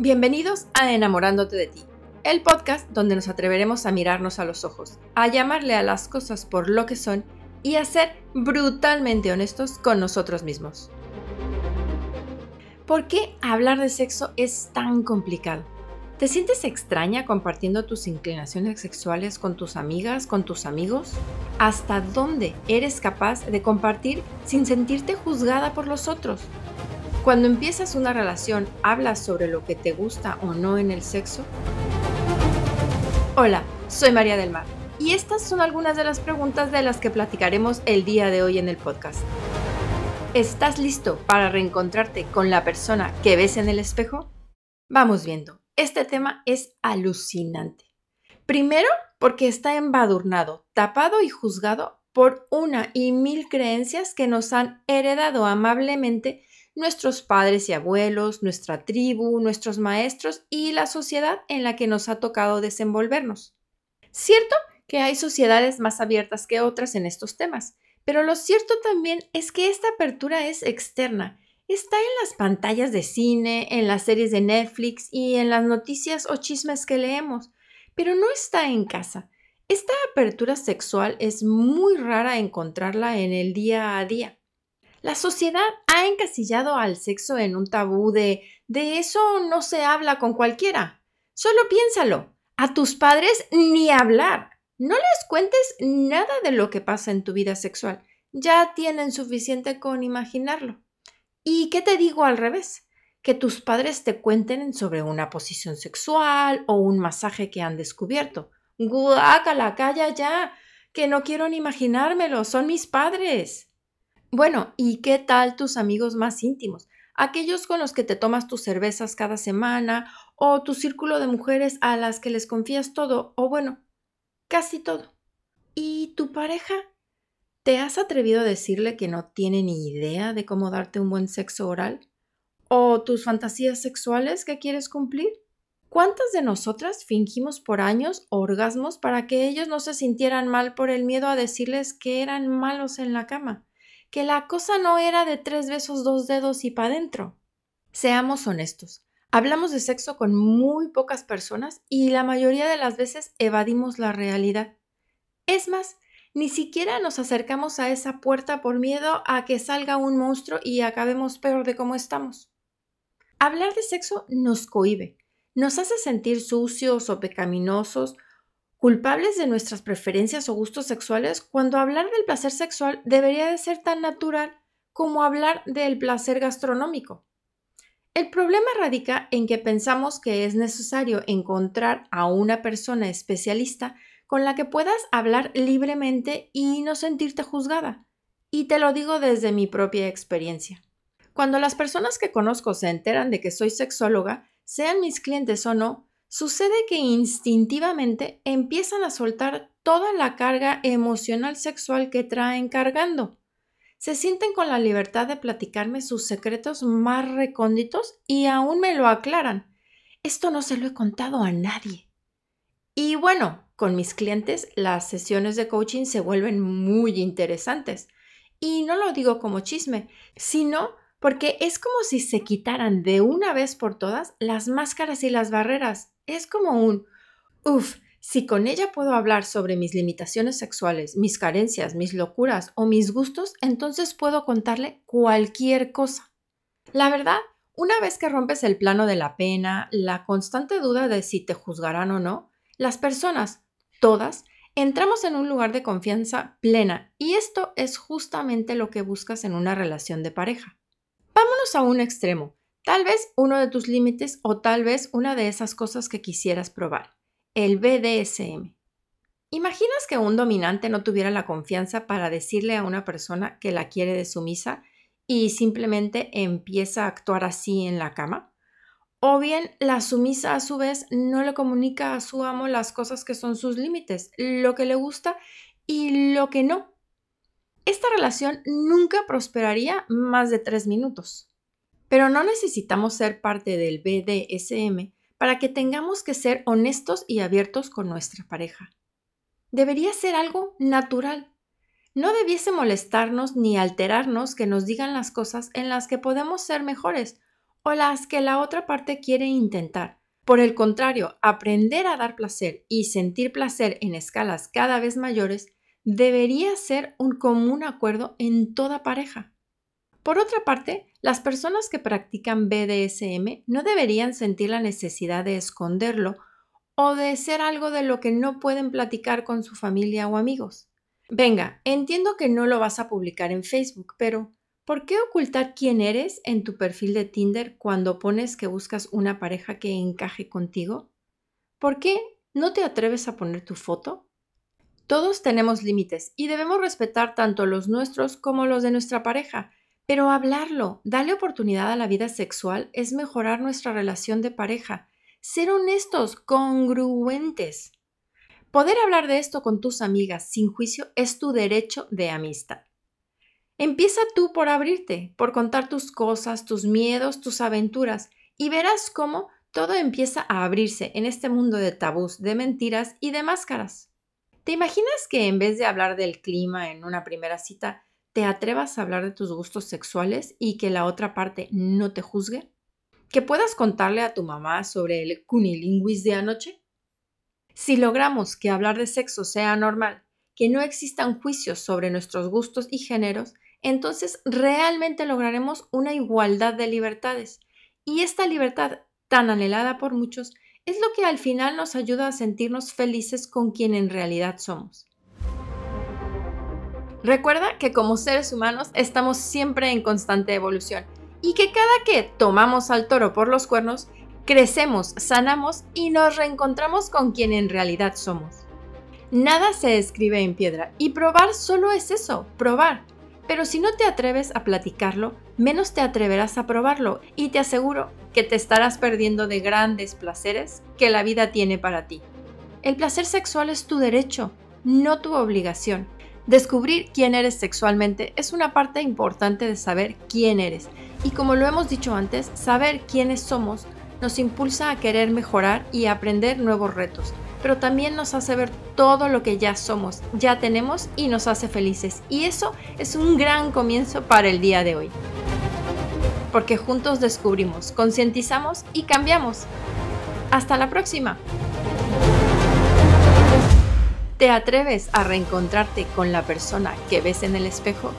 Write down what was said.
Bienvenidos a Enamorándote de ti, el podcast donde nos atreveremos a mirarnos a los ojos, a llamarle a las cosas por lo que son y a ser brutalmente honestos con nosotros mismos. ¿Por qué hablar de sexo es tan complicado? ¿Te sientes extraña compartiendo tus inclinaciones sexuales con tus amigas, con tus amigos? ¿Hasta dónde eres capaz de compartir sin sentirte juzgada por los otros? Cuando empiezas una relación, ¿hablas sobre lo que te gusta o no en el sexo? Hola, soy María del Mar y estas son algunas de las preguntas de las que platicaremos el día de hoy en el podcast. ¿Estás listo para reencontrarte con la persona que ves en el espejo? Vamos viendo. Este tema es alucinante. Primero, porque está embadurnado, tapado y juzgado por una y mil creencias que nos han heredado amablemente nuestros padres y abuelos, nuestra tribu, nuestros maestros y la sociedad en la que nos ha tocado desenvolvernos. Cierto que hay sociedades más abiertas que otras en estos temas, pero lo cierto también es que esta apertura es externa está en las pantallas de cine, en las series de Netflix y en las noticias o chismes que leemos, pero no está en casa. Esta apertura sexual es muy rara encontrarla en el día a día. La sociedad ha encasillado al sexo en un tabú de de eso no se habla con cualquiera. Solo piénsalo. A tus padres ni hablar. No les cuentes nada de lo que pasa en tu vida sexual. Ya tienen suficiente con imaginarlo. ¿Y qué te digo al revés? Que tus padres te cuenten sobre una posición sexual o un masaje que han descubierto. Guácala, calla ya, que no quiero ni imaginármelo, son mis padres. Bueno, ¿y qué tal tus amigos más íntimos? Aquellos con los que te tomas tus cervezas cada semana o tu círculo de mujeres a las que les confías todo o bueno, casi todo. ¿Y tu pareja? ¿Te has atrevido a decirle que no tiene ni idea de cómo darte un buen sexo oral? ¿O tus fantasías sexuales que quieres cumplir? ¿Cuántas de nosotras fingimos por años orgasmos para que ellos no se sintieran mal por el miedo a decirles que eran malos en la cama? Que la cosa no era de tres besos, dos dedos y pa' dentro. Seamos honestos. Hablamos de sexo con muy pocas personas y la mayoría de las veces evadimos la realidad. Es más, ni siquiera nos acercamos a esa puerta por miedo a que salga un monstruo y acabemos peor de cómo estamos. Hablar de sexo nos cohibe, nos hace sentir sucios o pecaminosos, culpables de nuestras preferencias o gustos sexuales, cuando hablar del placer sexual debería de ser tan natural como hablar del placer gastronómico. El problema radica en que pensamos que es necesario encontrar a una persona especialista con la que puedas hablar libremente y no sentirte juzgada. Y te lo digo desde mi propia experiencia. Cuando las personas que conozco se enteran de que soy sexóloga, sean mis clientes o no, sucede que instintivamente empiezan a soltar toda la carga emocional sexual que traen cargando. Se sienten con la libertad de platicarme sus secretos más recónditos y aún me lo aclaran. Esto no se lo he contado a nadie. Y bueno, con mis clientes las sesiones de coaching se vuelven muy interesantes. Y no lo digo como chisme, sino porque es como si se quitaran de una vez por todas las máscaras y las barreras. Es como un, uff, si con ella puedo hablar sobre mis limitaciones sexuales, mis carencias, mis locuras o mis gustos, entonces puedo contarle cualquier cosa. La verdad, una vez que rompes el plano de la pena, la constante duda de si te juzgarán o no, las personas, todas, entramos en un lugar de confianza plena y esto es justamente lo que buscas en una relación de pareja. Vámonos a un extremo, tal vez uno de tus límites o tal vez una de esas cosas que quisieras probar, el BDSM. ¿Imaginas que un dominante no tuviera la confianza para decirle a una persona que la quiere de sumisa y simplemente empieza a actuar así en la cama? O bien la sumisa a su vez no le comunica a su amo las cosas que son sus límites, lo que le gusta y lo que no. Esta relación nunca prosperaría más de tres minutos. Pero no necesitamos ser parte del BDSM para que tengamos que ser honestos y abiertos con nuestra pareja. Debería ser algo natural. No debiese molestarnos ni alterarnos que nos digan las cosas en las que podemos ser mejores o las que la otra parte quiere intentar. Por el contrario, aprender a dar placer y sentir placer en escalas cada vez mayores debería ser un común acuerdo en toda pareja. Por otra parte, las personas que practican BDSM no deberían sentir la necesidad de esconderlo o de ser algo de lo que no pueden platicar con su familia o amigos. Venga, entiendo que no lo vas a publicar en Facebook, pero ¿por qué ocultar quién eres en tu perfil de Tinder cuando pones que buscas una pareja que encaje contigo? ¿Por qué no te atreves a poner tu foto? Todos tenemos límites y debemos respetar tanto los nuestros como los de nuestra pareja, pero hablarlo, darle oportunidad a la vida sexual es mejorar nuestra relación de pareja ser honestos, congruentes. Poder hablar de esto con tus amigas sin juicio es tu derecho de amistad. Empieza tú por abrirte, por contar tus cosas, tus miedos, tus aventuras, y verás cómo todo empieza a abrirse en este mundo de tabús, de mentiras y de máscaras. ¿Te imaginas que en vez de hablar del clima en una primera cita, te atrevas a hablar de tus gustos sexuales y que la otra parte no te juzgue? que puedas contarle a tu mamá sobre el cunilinguis de anoche? Si logramos que hablar de sexo sea normal, que no existan juicios sobre nuestros gustos y géneros, entonces realmente lograremos una igualdad de libertades. Y esta libertad, tan anhelada por muchos, es lo que al final nos ayuda a sentirnos felices con quien en realidad somos. Recuerda que como seres humanos estamos siempre en constante evolución y que cada que tomamos al toro por los cuernos, crecemos, sanamos y nos reencontramos con quien en realidad somos. Nada se escribe en piedra y probar solo es eso, probar. Pero si no te atreves a platicarlo, menos te atreverás a probarlo y te aseguro que te estarás perdiendo de grandes placeres que la vida tiene para ti. El placer sexual es tu derecho, no tu obligación. Descubrir quién eres sexualmente es una parte importante de saber quién eres y como lo hemos dicho antes, saber quiénes somos nos impulsa a querer mejorar y aprender nuevos retos, pero también nos hace ver todo lo que ya somos, ya tenemos y nos hace felices. Y eso es un gran comienzo para el día de hoy. Porque juntos descubrimos, concientizamos y cambiamos. Hasta la próxima. ¿Te atreves a reencontrarte con la persona que ves en el espejo?